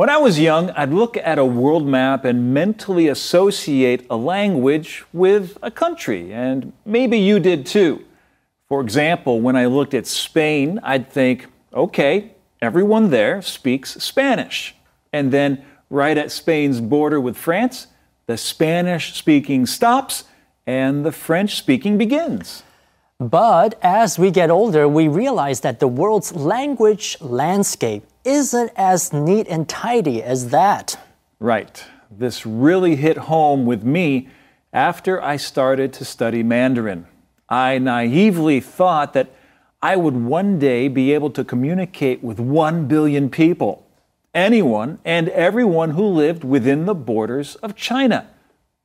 When I was young, I'd look at a world map and mentally associate a language with a country, and maybe you did too. For example, when I looked at Spain, I'd think, okay, everyone there speaks Spanish. And then, right at Spain's border with France, the Spanish speaking stops and the French speaking begins. But as we get older, we realize that the world's language landscape isn't as neat and tidy as that. Right. This really hit home with me after I started to study Mandarin. I naively thought that I would one day be able to communicate with one billion people, anyone and everyone who lived within the borders of China.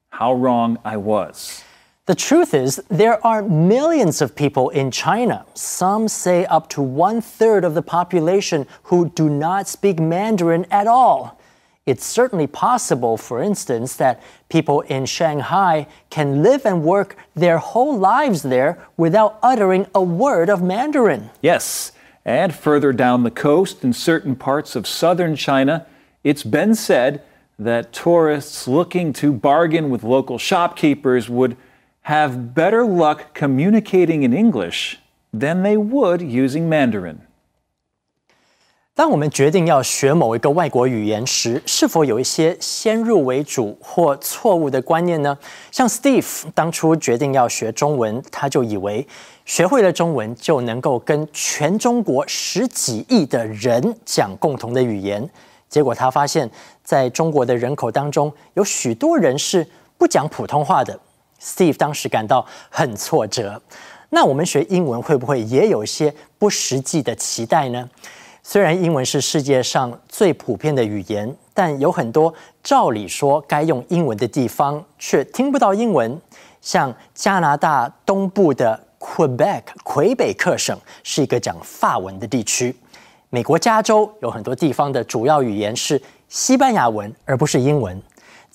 How wrong I was. The truth is, there are millions of people in China. Some say up to one third of the population who do not speak Mandarin at all. It's certainly possible, for instance, that people in Shanghai can live and work their whole lives there without uttering a word of Mandarin. Yes, and further down the coast in certain parts of southern China, it's been said that tourists looking to bargain with local shopkeepers would have better luck communicating in English than they would using Mandarin. 当我们决定要学某一个外国语言时，是否有一些先入为主或错误的观念呢？像 Steve 当初决定要学中文，他就以为学会了中文就能够跟全中国十几亿的人讲共同的语言。结果他发现，在中国的人口当中，有许多人是不讲普通话的。 Steve 当时感到很挫折。那我们学英文会不会也有一些不实际的期待呢？虽然英文是世界上最普遍的语言，但有很多照理说该用英文的地方却听不到英文。像加拿大东部的 Quebec 魁北克省是一个讲法文的地区。美国加州有很多地方的主要语言是西班牙文，而不是英文。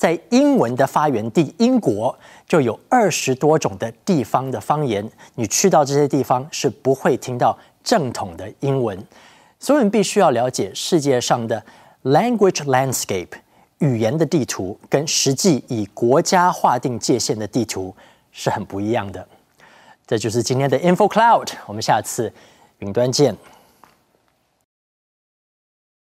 在英文的发源地英国，就有二十多种的地方的方言。你去到这些地方是不会听到正统的英文，所以我们必须要了解世界上的 language landscape 语言的地图，跟实际以国家划定界限的地图是很不一样的。这就是今天的 Info Cloud，我们下次云端见。